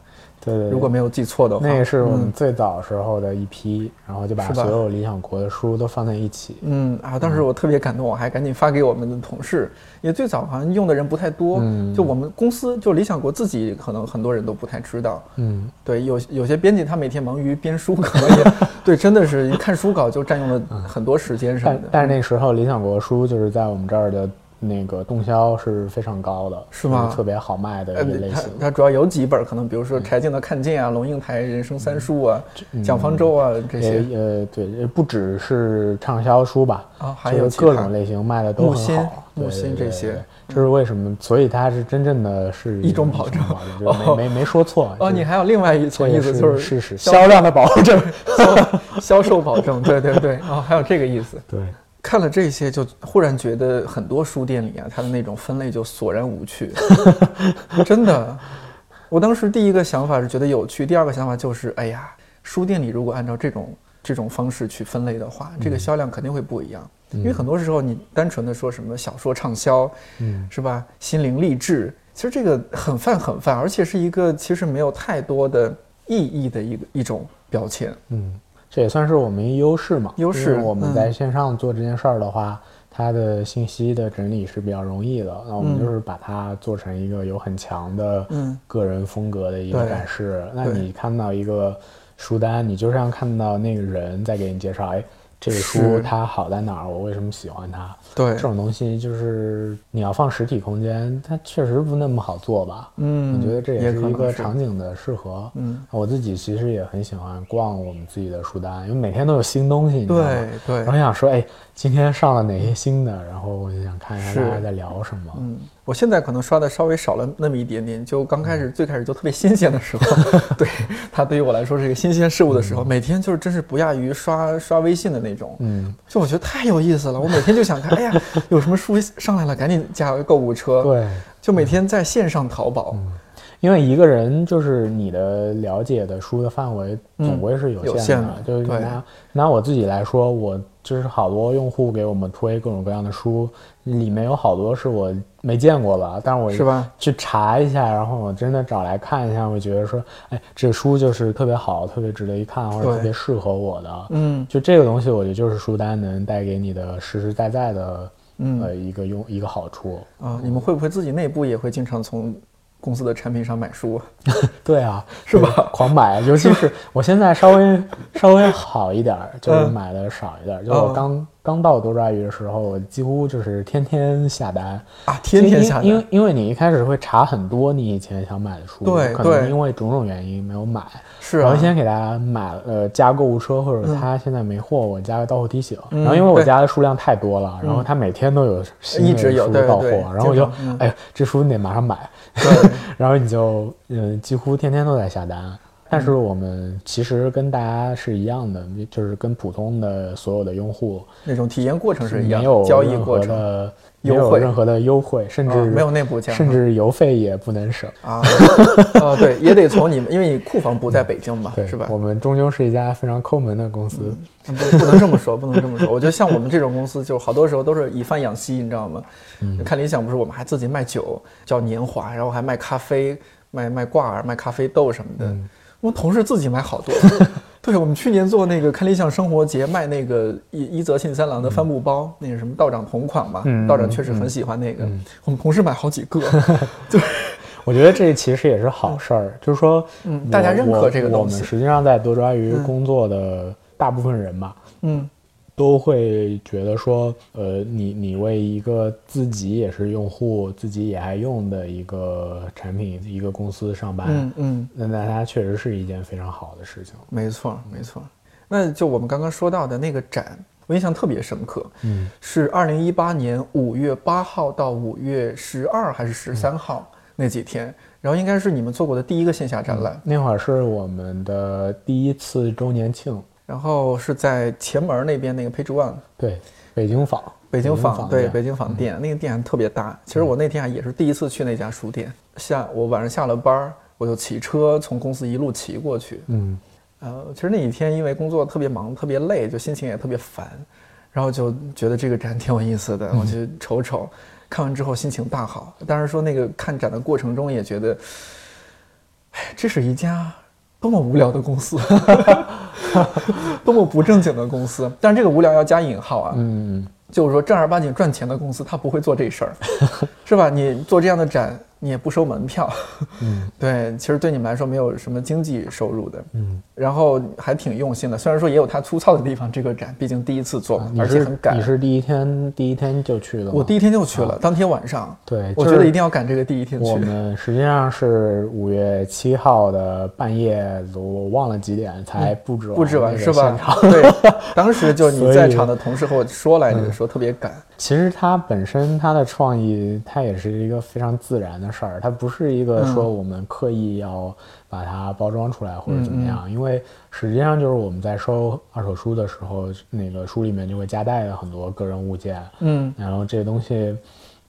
对，如果没有记错的话，那个是我们最早时候的一批，然后就把所有理想国的书都放在一起。嗯啊，当时我特别感动，我还赶紧发给我们的同事，因为最早好像用的人不太多，就我们公司就理想国自己可能很多人都不太知道。嗯，对，有有些编辑他每天忙于编书，可能也 对，真的是一看书稿就占用了很多时间什么的。但是那时候理想国书就是在我们这儿的。那个动销是非常高的，是吗？特别好卖的一类型。它主要有几本，可能比如说柴静的《看见》啊，龙应台《人生三书》啊，《蒋方舟》啊这些。呃，对，不只是畅销书吧？啊，还有各种类型卖的都很好。木心这些，这是为什么？所以它是真正的是一种保证，没没没说错。哦，你还有另外一层意思，就是是销量的保证，销售保证。对对对，哦，还有这个意思。对。看了这些，就忽然觉得很多书店里啊，它的那种分类就索然无趣。真的，我当时第一个想法是觉得有趣，第二个想法就是，哎呀，书店里如果按照这种这种方式去分类的话，这个销量肯定会不一样。因为很多时候你单纯的说什么小说畅销，嗯，是吧？心灵励志，其实这个很泛很泛，而且是一个其实没有太多的意义的一个一种标签，嗯。这也算是我们一优势嘛？优势，我们在线上做这件事儿的话，它的信息的整理是比较容易的。那我们就是把它做成一个有很强的个人风格的一个展示。那你看到一个书单，你就像看到那个人在给你介绍，哎。这个书它好在哪儿？我为什么喜欢它？对这种东西，就是你要放实体空间，它确实不那么好做吧？嗯，我觉得这也是一个场景的适合。嗯，我自己其实也很喜欢逛我们自己的书单，因为每天都有新东西，你知道吗？对对。我想说，哎，今天上了哪些新的？然后我就想看一下大家在聊什么。嗯。我现在可能刷的稍微少了那么一点点，就刚开始最开始就特别新鲜的时候，对它对于我来说是一个新鲜事物的时候，每天就是真是不亚于刷刷微信的那种，嗯，就我觉得太有意思了，我每天就想看，哎呀，有什么书上来了，赶紧加个购物车，对，就每天在线上淘宝。嗯因为一个人就是你的了解的书的范围总归是有限的，就是拿拿我自己来说，我就是好多用户给我们推各种各样的书，里面有好多是我没见过的，但是我是吧去查一下，然后我真的找来看一下，我觉得说，哎，这书就是特别好，特别值得一看，或者特别适合我的，嗯，就这个东西，我觉得就是书单能带给你的实实在在的，呃，一个用一个好处啊。你们会不会自己内部也会经常从？公司的产品上买书，对啊，是吧？狂买，尤其是我现在稍微稍微好一点，就是买的少一点。就我刚刚到多抓鱼的时候，我几乎就是天天下单。啊，天天下单，因为因为你一开始会查很多你以前想买的书，对，可能因为种种原因没有买，是，然后先给大家买呃加购物车，或者他现在没货，我加个到货提醒，然后因为我加的数量太多了，然后他每天都有新的书到货，然后我就哎这书你得马上买，然后你就嗯几乎天天都在下单。但是我们其实跟大家是一样的，就是跟普通的所有的用户那种体验过程是一样，没有交易过程的优惠，任何的优惠，甚至没有内部价，甚至邮费也不能省啊。啊，对，也得从你们，因为你库房不在北京嘛，是吧？我们终究是一家非常抠门的公司，不不能这么说，不能这么说。我觉得像我们这种公司，就好多时候都是以贩养吸，你知道吗？看理想不是，我们还自己卖酒，叫年华，然后还卖咖啡，卖卖挂耳，卖咖啡豆什么的。我们同事自己买好多，对，我们去年做那个看理想生活节卖那个一一泽信三郎的帆布包，那个什么道长同款嘛，道长确实很喜欢那个，我们同事买好几个，对，我觉得这其实也是好事儿，就是说，嗯，大家认可这个东西。我们实际上在多抓鱼工作的大部分人嘛，嗯。都会觉得说，呃，你你为一个自己也是用户，自己也爱用的一个产品、一个公司上班，嗯嗯，那那它确实是一件非常好的事情。没错，没错。那就我们刚刚说到的那个展，我印象特别深刻，嗯，是二零一八年五月八号到五月十二还是十三号那几天，然后应该是你们做过的第一个线下展览，那会儿是我们的第一次周年庆。然后是在前门那边那个 Page One，对，北京坊，北京坊，对，北京坊店，那个店特别大。其实我那天啊也是第一次去那家书店。下我晚上下了班我就骑车从公司一路骑过去。嗯，呃，其实那几天因为工作特别忙，特别累，就心情也特别烦，然后就觉得这个展挺有意思的，我去瞅瞅。看完之后心情大好。当然说那个看展的过程中也觉得，哎，这是一家。多么无聊的公司，多么不正经的公司，但是这个无聊要加引号啊。嗯。就是说正儿八经赚钱的公司，他不会做这事儿，是吧？你做这样的展，你也不收门票，嗯，对，其实对你们来说没有什么经济收入的，嗯，然后还挺用心的。虽然说也有它粗糙的地方，这个展毕竟第一次做，而且很赶。你是第一天第一天就去了？我第一天就去了，当天晚上。对，我觉得一定要赶这个第一天去。我们实际上是五月七号的半夜，我忘了几点才布置完布置完是吧？对，当时就你在场的同事和我说来着。说特别赶。其实它本身它的创意，它也是一个非常自然的事儿，它不是一个说我们刻意要把它包装出来或者怎么样。因为实际上就是我们在收二手书的时候，那个书里面就会夹带了很多个人物件，嗯，然后这些东西，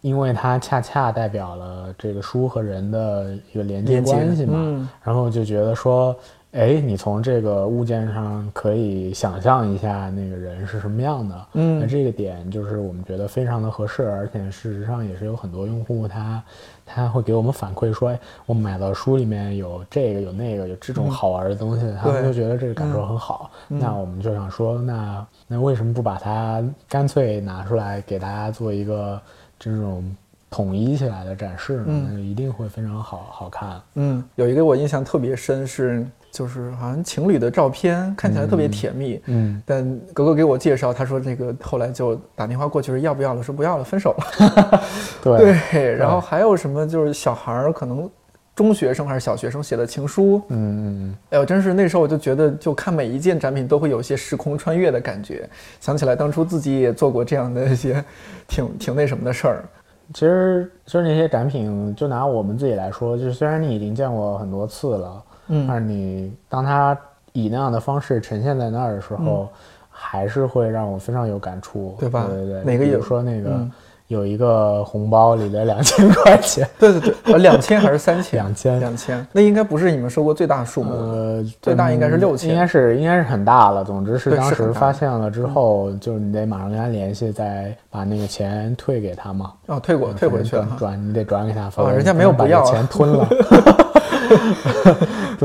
因为它恰恰代表了这个书和人的一个连接关系嘛，然后就觉得说。哎，你从这个物件上可以想象一下那个人是什么样的，嗯，那这个点就是我们觉得非常的合适，而且事实上也是有很多用户他他会给我们反馈说，哎，我买到书里面有这个有那个有这种好玩的东西，他们就觉得这个感受很好。那我们就想说，那那为什么不把它干脆拿出来给大家做一个这种统一起来的展示呢？那一定会非常好好看。嗯，有一个我印象特别深是。就是好像情侣的照片看起来特别甜蜜，嗯，但格格给我介绍，他说这个后来就打电话过去说要不要了，说不要了，分手了。对。对，然后还有什么就是小孩儿可能中学生还是小学生写的情书，嗯哎呦，真是那时候我就觉得就看每一件展品都会有些时空穿越的感觉，想起来当初自己也做过这样的一些 挺挺那什么的事儿。其实其实那些展品，就拿我们自己来说，就是虽然你已经见过很多次了。嗯，但是你当他以那样的方式呈现在那儿的时候，还是会让我非常有感触，对吧？对对对，哪个有说那个有一个红包里的两千块钱？对对对，呃两千还是三千？两千，两千。那应该不是你们收过最大数目，呃，最大应该是六千，应该是应该是很大了。总之是当时发现了之后，就是你得马上跟他联系，再把那个钱退给他嘛。哦，退过，退回去了，转你得转给他，哦，人家没有把 钱吞了。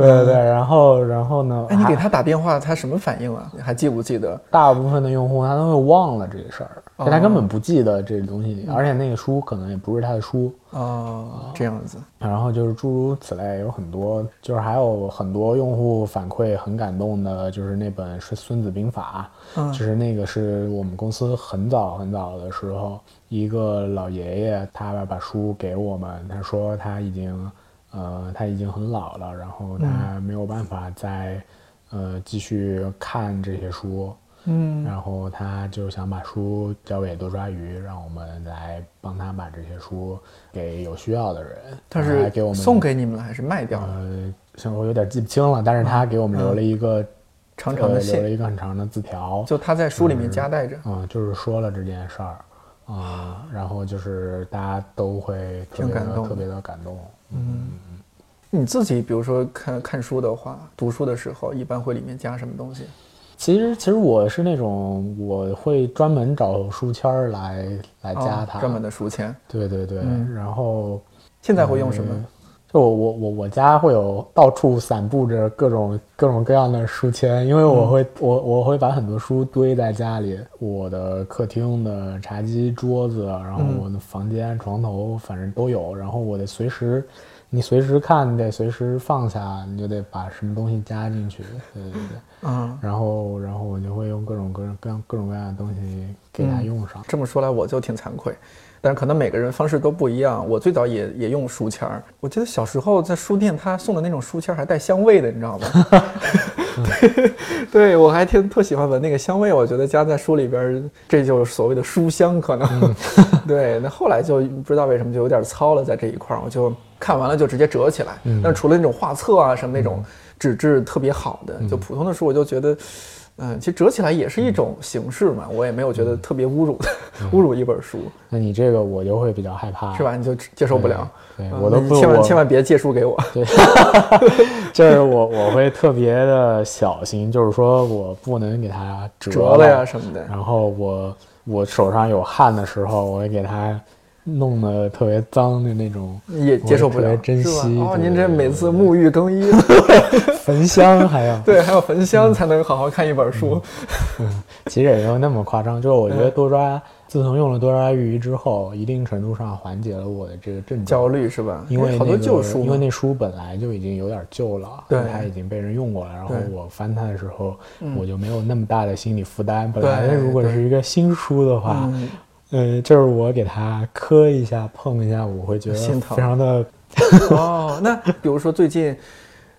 对对对，然后然后呢？哎，你给他打电话，他什么反应啊？你还记不记得？大部分的用户他都会忘了这个事儿。他根本不记得这东西，而且那个书可能也不是他的书哦，这样子。然后就是诸如此类，有很多，就是还有很多用户反馈很感动的，就是那本是《孙子兵法》，嗯，就是那个是我们公司很早很早的时候，一个老爷爷他把书给我们，他说他已经，呃，他已经很老了，然后他没有办法再，呃，继续看这些书。嗯，然后他就想把书交给多抓鱼，让我们来帮他把这些书给有需要的人。他是给我们送给你们了还是卖掉了？呃，像我有点记不清了，但是他给我们留了一个长长的留了一个很长的字条，就他在书里面夹带着，嗯，就是说了这件事儿，啊，然后就是大家都会挺感动，特别的感动。嗯，你自己比如说看看书的话，读书的时候一般会里面加什么东西？其实，其实我是那种我会专门找书签来来加它，专门的书签。对对对，然后现在会用什么？就我我我我家会有到处散布着各种各种各样的书签，因为我会我我会把很多书堆在家里，我的客厅的茶几桌子，然后我的房间床头，反正都有，然后我得随时。你随时看，你得随时放下，你就得把什么东西加进去，对对对，嗯，然后然后我就会用各种各样各样各种各样的东西给它用上。这么说来，我就挺惭愧，但是可能每个人方式都不一样。我最早也也用书签儿，我记得小时候在书店他送的那种书签还带香味的，你知道吗？对，对我还挺特喜欢闻那个香味，我觉得加在书里边，这就是所谓的书香，可能。对，那后来就不知道为什么就有点糙了，在这一块儿，我就。看完了就直接折起来，但除了那种画册啊什么那种纸质特别好的，就普通的书，我就觉得，嗯，其实折起来也是一种形式嘛，我也没有觉得特别侮辱的，侮辱一本书。那你这个我就会比较害怕，是吧？你就接受不了，对我都千万千万别借书给我。对，就是我我会特别的小心，就是说我不能给它折了呀什么的。然后我我手上有汗的时候，我会给它。弄得特别脏的那种，也接受不了，珍惜哦。您这每次沐浴更衣，焚香还要 对，还要焚香才能好好看一本书。嗯，其实也没有那么夸张。就是我觉得多抓，自从用了多抓鱼之后，一定程度上缓解了我的这个症焦虑，是吧？因为好多旧书，因为那书本来就已经有点旧了，对，它已经被人用过了。然后我翻它的时候，我就没有那么大的心理负担。本来如果是一个新书的话。嗯，就是我给他磕一下、碰一下，我会觉得非常的。哦，那比如说最近，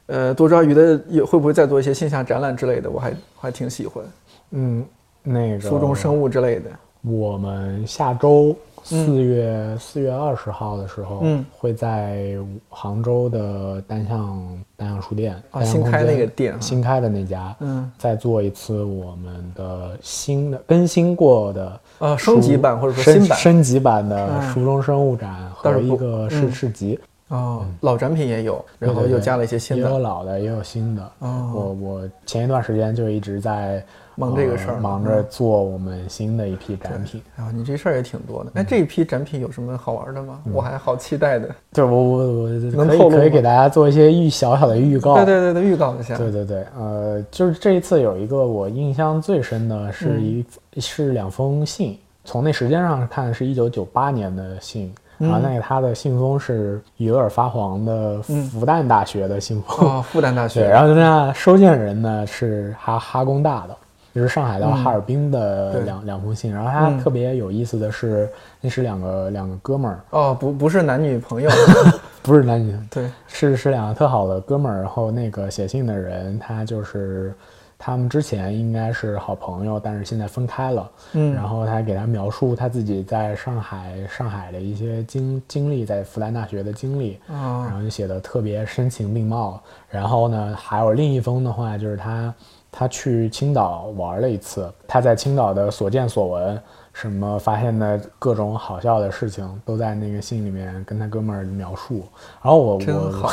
呃，多抓鱼的也会不会再做一些线下展览之类的？我还还挺喜欢。嗯，那个书中生物之类的。我们下周四月四月二十号的时候，嗯，会在杭州的单向单向书店啊，新开那个店，新开的那家，嗯，再做一次我们的新的更新过的。呃，升级版或者说新版升级版的书中生物展和一个市市集哦，老展品也有，然后又加了一些新的，也有老的，也有新的。哦，我我前一段时间就一直在忙这个事儿，忙着做我们新的一批展品。啊，你这事儿也挺多的。哎，这一批展品有什么好玩的吗？我还好期待的。就是我我我能透露可以给大家做一些预小小的预告。对对对对，预告一下。对对对，呃，就是这一次有一个我印象最深的是一。是两封信，从那时间上看是一九九八年的信，然后那个他的信封是有点发黄的复旦大学的信封，哦，复旦大学，对，然后那收件人呢是哈哈工大的，就是上海到哈尔滨的两两封信，然后他特别有意思的是，那是两个两个哥们儿，哦，不不是男女朋友，不是男女，对，是是两个特好的哥们儿，然后那个写信的人他就是。他们之前应该是好朋友，但是现在分开了。嗯，然后他给他描述他自己在上海上海的一些经经历，在复旦大学的经历。啊，然后就写的特别深情并茂。然后呢，还有另一封的话，就是他他去青岛玩了一次，他在青岛的所见所闻，什么发现的各种好笑的事情，都在那个信里面跟他哥们儿描述。然后我我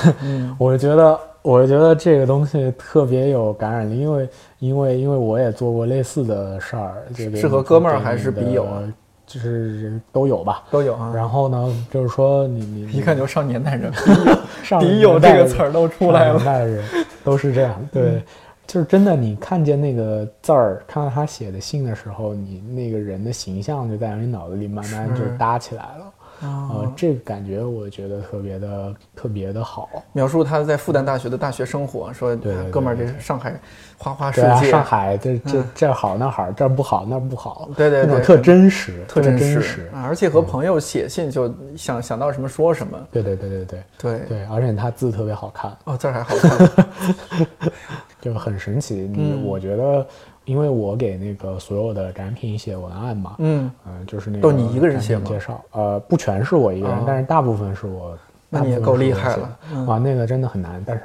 我觉得。我觉得这个东西特别有感染力，因为因为因为我也做过类似的事儿，是和哥们儿还是笔友？就是都有吧，都有啊。然后呢，就是说你你一看就上年代人，上笔 友这个词儿都出来了，年代人都是这样。对，就是真的，你看见那个字儿，看到他写的信的时候，你那个人的形象就在你脑子里慢慢就搭起来了。呃，这个感觉我觉得特别的特别的好。描述他在复旦大学的大学生活，说哥们儿，这是上海花花世界，上海这这这好那好，这不好那不好，对对对，特真实，特真实。而且和朋友写信就想想到什么说什么。对对对对对对对，而且他字特别好看。哦，字还好 看，就很神奇。你我觉得。因为我给那个所有的展品写文案嘛，嗯嗯，就是那个都你一个人写吗？介绍，呃，不全是我一个人，但是大部分是我。那你也够厉害了，啊，那个真的很难。但是，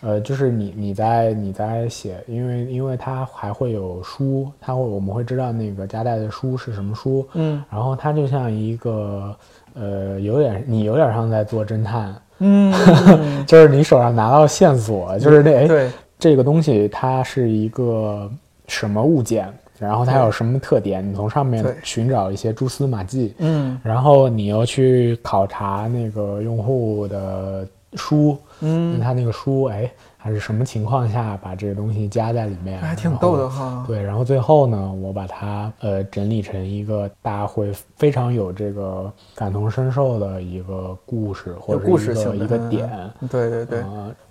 呃，就是你你在你在写，因为因为它还会有书，它会我们会知道那个夹带的书是什么书，嗯，然后它就像一个，呃，有点你有点像在做侦探，嗯，就是你手上拿到线索，就是那对这个东西它是一个。什么物件，然后它有什么特点？你从上面寻找一些蛛丝马迹，嗯，然后你又去考察那个用户的书，嗯，他那个书，哎，还是什么情况下把这个东西加在里面？还挺逗的哈。对，然后最后呢，我把它呃整理成一个大家会非常有这个感同身受的一个故事，或者是一个一个点。对对对，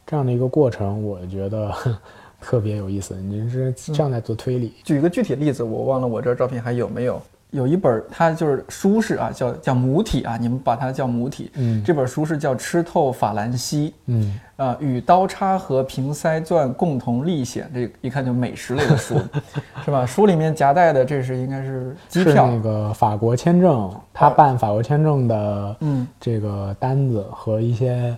这样的一个过程，我觉得。特别有意思，你是这样在做推理。举一个具体例子，我忘了我这照片还有没有？有一本，它就是书是啊，叫叫母体啊，你们把它叫母体。嗯，这本书是叫《吃透法兰西》。嗯，啊，与刀叉和瓶塞钻共同历险，这一看就美食类的书，是吧？书里面夹带的这是应该是机票，那个法国签证，他办法国签证的，嗯，这个单子和一些。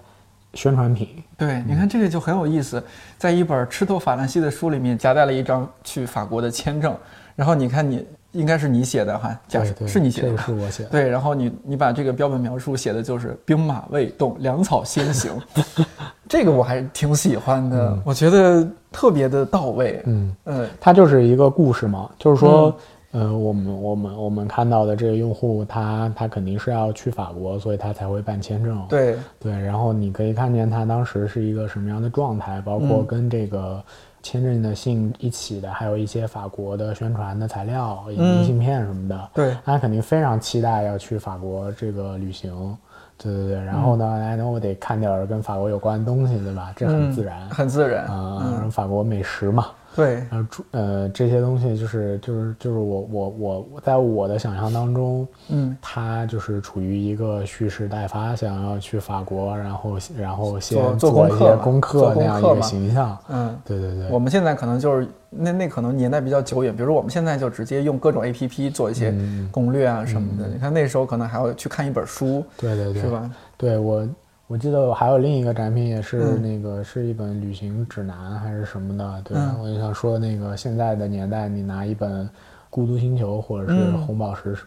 宣传品，对，你看这个就很有意思，在一本吃透法兰西的书里面夹带了一张去法国的签证，然后你看你应该是你写的哈，假设是你写的，是我写的，对，然后你你把这个标本描述写的就是兵马未动，粮草先行，这个我还挺喜欢的，我觉得特别的到位，嗯。嗯，它就是一个故事嘛，就是说。嗯，我们我们我们看到的这个用户，他他肯定是要去法国，所以他才会办签证。对对，然后你可以看见他当时是一个什么样的状态，包括跟这个签证的信一起的，还有一些法国的宣传的材料、明信片什么的。对，他肯定非常期待要去法国这个旅行。对对对，然后呢，哎，那我得看点跟法国有关的东西，对吧？这很自然，很自然啊，法国美食嘛。对，然后呃这些东西就是就是就是我我我在我的想象当中，嗯，他就是处于一个蓄势待发，想要去法国，然后然后先做一些功课那样一个形象，嗯，对对对。我们现在可能就是那那可能年代比较久远，比如说我们现在就直接用各种 A P P 做一些攻略啊什么的。你看那时候可能还要去看一本书，对对对，是吧？对我。我记得我还有另一个展品，也是那个是一本旅行指南还是什么的，对我就想说，那个现在的年代，你拿一本《孤独星球》或者是红宝石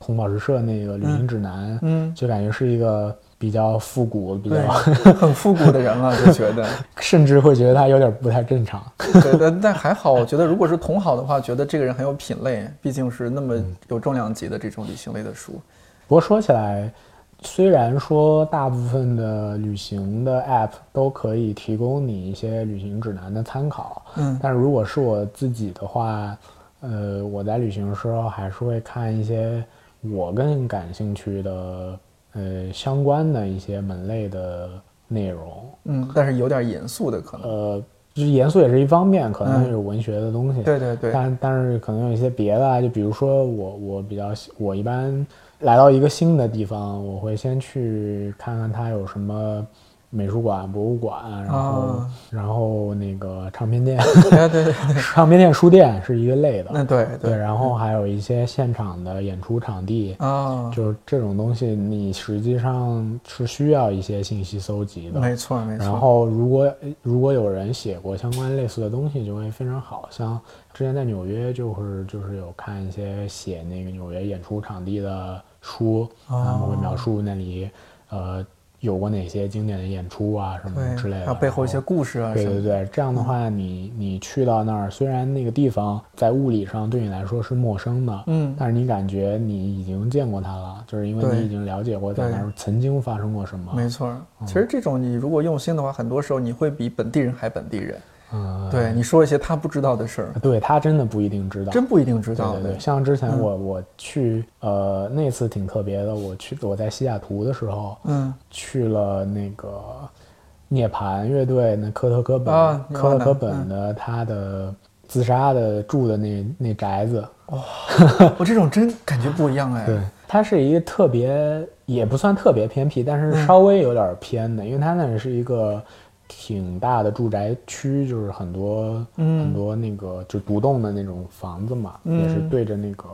红宝石社那个旅行指南，嗯，就感觉是一个比较复古、比较很复古的人了，就觉得，甚至会觉得他有点不太正常。对，但但还好，我觉得如果是同好的话，觉得这个人很有品类，毕竟是那么有重量级的这种旅行类的书。不过说起来。虽然说大部分的旅行的 App 都可以提供你一些旅行指南的参考，嗯，但是如果是我自己的话，呃，我在旅行的时候还是会看一些我更感兴趣的，呃，相关的一些门类的内容，嗯，但是有点严肃的可能，呃，就是严肃也是一方面，可能有文学的东西，对对对，但但是可能有一些别的，就比如说我我比较我一般。来到一个新的地方，我会先去看看它有什么美术馆、博物馆，然后然后那个唱片店，对对对，唱片店、书店是一个类的。嗯，对对。然后还有一些现场的演出场地啊，就是这种东西，你实际上是需要一些信息搜集的。没错没错。然后如果如果有人写过相关类似的东西，就会非常好。像之前在纽约，就是就是有看一些写那个纽约演出场地的。书他们会描述那里，呃，有过哪些经典的演出啊，什么之类的，背后一些故事啊。对对对，这样的话，你你去到那儿，虽然那个地方在物理上对你来说是陌生的，嗯，但是你感觉你已经见过它了，就是因为你已经了解过在那儿曾经发生过什么。没错，其实这种你如果用心的话，很多时候你会比本地人还本地人。嗯，对，你说一些他不知道的事儿。对他真的不一定知道，真不一定知道。对对对，像之前我我去，呃，那次挺特别的。我去我在西雅图的时候，嗯，去了那个涅槃乐队，那科特科本，科特科本的他的自杀的住的那那宅子。哇，我这种真感觉不一样哎。对，它是一个特别，也不算特别偏僻，但是稍微有点偏的，因为它那是一个。挺大的住宅区，就是很多很多那个就独栋的那种房子嘛，也是对着那个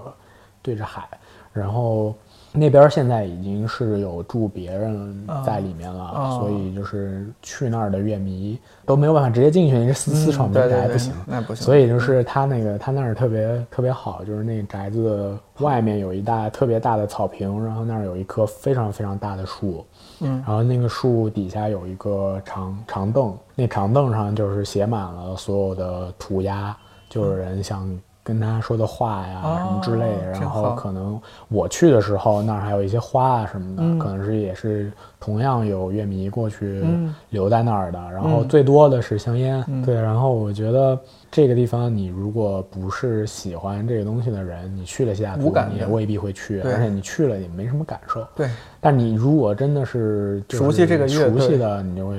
对着海，然后那边现在已经是有住别人在里面了，所以就是去那儿的乐迷都没有办法直接进去，你是私私闯民宅不行，那不行。所以就是他那个他那儿特别特别好，就是那宅子外面有一大特别大的草坪，然后那儿有一棵非常非常大的树。嗯，然后那个树底下有一个长长凳，那长凳上就是写满了所有的涂鸦，就有人想跟他说的话呀什么之类的。然后可能我去的时候，那儿还有一些花啊什么的，可能是也是同样有乐迷过去留在那儿的。然后最多的是香烟，对。然后我觉得。这个地方，你如果不是喜欢这个东西的人，你去了西雅图，你也未必会去，而且你去了也没什么感受。对，但你如果真的是熟悉这个熟悉的，你就会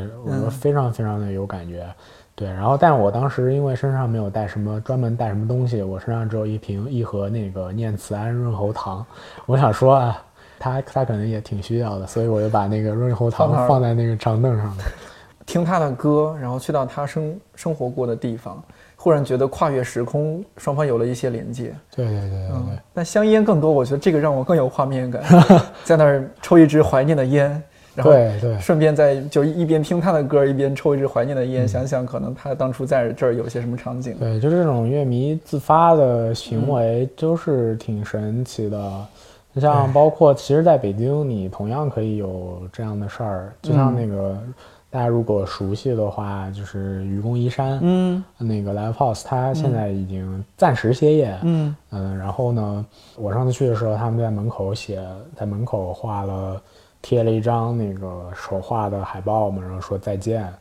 非常非常的有感觉。对，然后，但我当时因为身上没有带什么专门带什么东西，我身上只有一瓶一盒那个念慈庵润喉糖。我想说啊，他他可能也挺需要的，所以我就把那个润喉糖放在那个长凳上了，听他的歌，然后去到他生生活过的地方。忽然觉得跨越时空，双方有了一些连接。对对对对。嗯，但香烟更多，我觉得这个让我更有画面感，在那儿抽一支怀念的烟，然后对对，顺便在就一边听他的歌，一边抽一支怀念的烟，想想可能他当初在这儿有些什么场景。对，就这种乐迷自发的行为，就是挺神奇的。你像包括其实在北京，你同样可以有这样的事儿，就像那个。大家如果熟悉的话，就是愚公移山，嗯，那个 Live House，它现在已经暂时歇业，嗯嗯，然后呢，我上次去的时候，他们在门口写，在门口画了，贴了一张那个手画的海报嘛，然后说再见，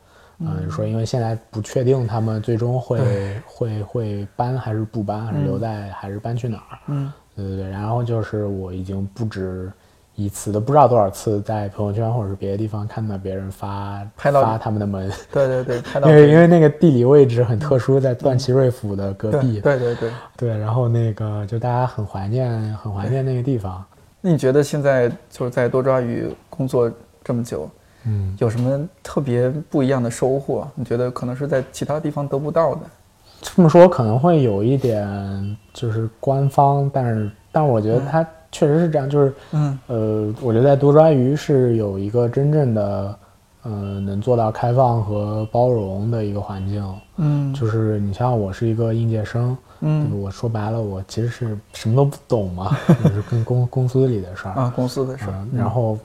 嗯，说因为现在不确定他们最终会会会搬还是不搬，还是留在还是搬去哪儿，嗯，对对对，然后就是我已经不止。一次都不知道多少次，在朋友圈或者是别的地方看到别人发拍到发他们的门，对对对，拍到因为因为那个地理位置很特殊，在段祺瑞府的隔壁，对对对对，然后那个就大家很怀念很怀念那个地方。那你觉得现在就是在多抓鱼工作这么久，嗯，有什么特别不一样的收获？你觉得可能是在其他地方得不到的？这么说可能会有一点就是官方，但是但我觉得它。确实是这样，就是，嗯，呃，我觉得在多抓鱼是有一个真正的，嗯，能做到开放和包容的一个环境，嗯，就是你像我是一个应届生，嗯，我说白了，我其实是什么都不懂嘛，就是跟公公司里的事儿啊，公司的事儿，然后，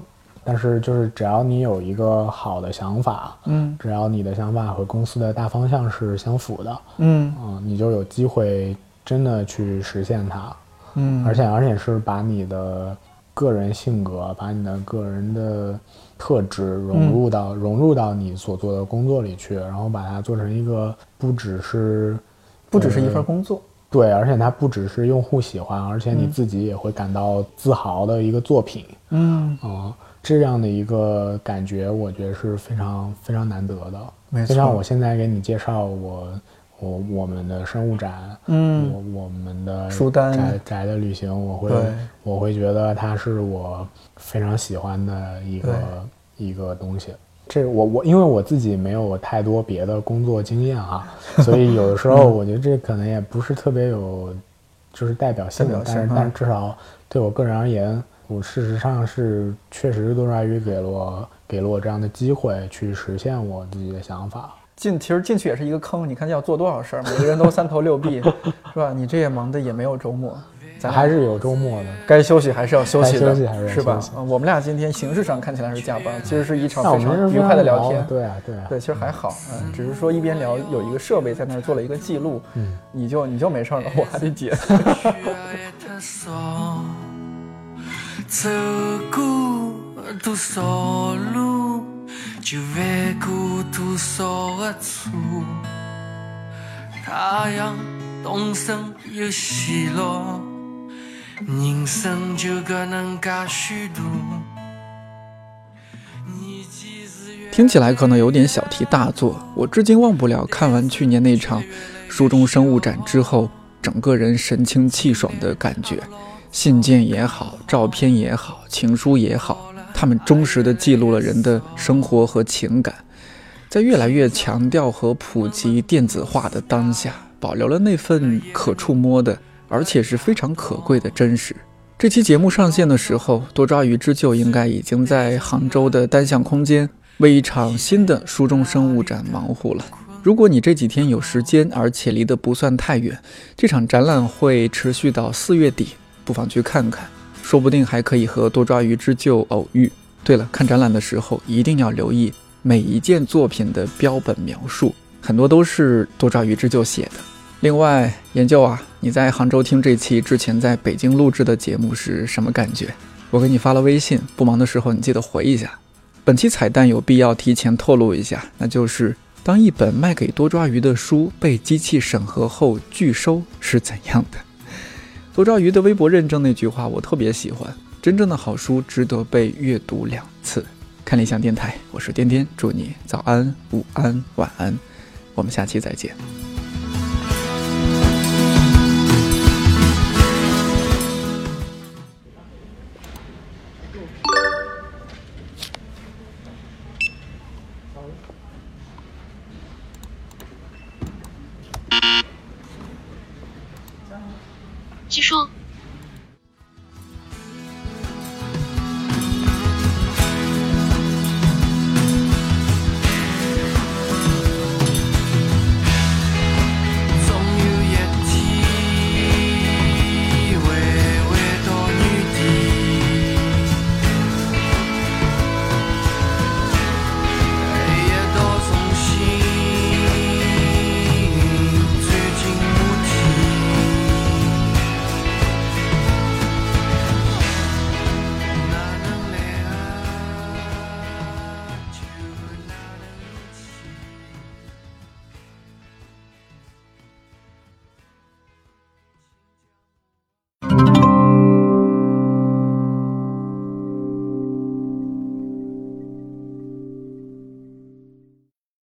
但是就是只要你有一个好的想法，嗯，只要你的想法和公司的大方向是相符的，嗯，嗯，你就有机会真的去实现它。嗯，而且而且是把你的个人性格，把你的个人的特质融入到融入到你所做的工作里去，然后把它做成一个不只是不只是一份工作，对，而且它不只是用户喜欢，而且你自己也会感到自豪的一个作品。嗯啊，这样的一个感觉，我觉得是非常非常难得的。没错，就像我现在给你介绍我。我我们的生物展，嗯，我我们的书单宅宅的旅行，我会我会觉得它是我非常喜欢的一个一个东西。这我我因为我自己没有太多别的工作经验啊，所以有的时候我觉得这可能也不是特别有就是代表性的，但是但是至少对我个人而言，我事实上是确实多抓鱼给了我给了我这样的机会去实现我自己的想法。进其实进去也是一个坑，你看要做多少事儿，每个人都三头六臂，是吧？你这也忙的也没有周末，咱还是有周末的，该休息还是要休息的，是吧？我们俩今天形式上看起来是加班，其实是一场非常愉快的聊天，对啊，对啊，对，其实还好，嗯，只是说一边聊有一个设备在那儿做了一个记录，嗯，你就你就没事了，我还得解。就万古多少个错，太阳东升又西落，人生就搿能介虚度。听起来可能有点小题大做，我至今忘不了看完去年那场书中生物展之后，整个人神清气爽的感觉。信件也好，照片也好，情书也好，他们忠实地记录了人的生活和情感，在越来越强调和普及电子化的当下，保留了那份可触摸的，而且是非常可贵的真实。这期节目上线的时候，多抓鱼之旧应该已经在杭州的单向空间为一场新的书中生物展忙活了。如果你这几天有时间，而且离得不算太远，这场展览会持续到四月底。不妨去看看，说不定还可以和多抓鱼之旧偶遇。对了，看展览的时候一定要留意每一件作品的标本描述，很多都是多抓鱼之旧写的。另外，研究啊，你在杭州听这期之前在北京录制的节目是什么感觉？我给你发了微信，不忙的时候你记得回一下。本期彩蛋有必要提前透露一下，那就是当一本卖给多抓鱼的书被机器审核后拒收是怎样的。多抓鱼的微博认证那句话我特别喜欢，真正的好书值得被阅读两次。看理想电台，我是颠颠，祝你早安、午安、晚安，我们下期再见。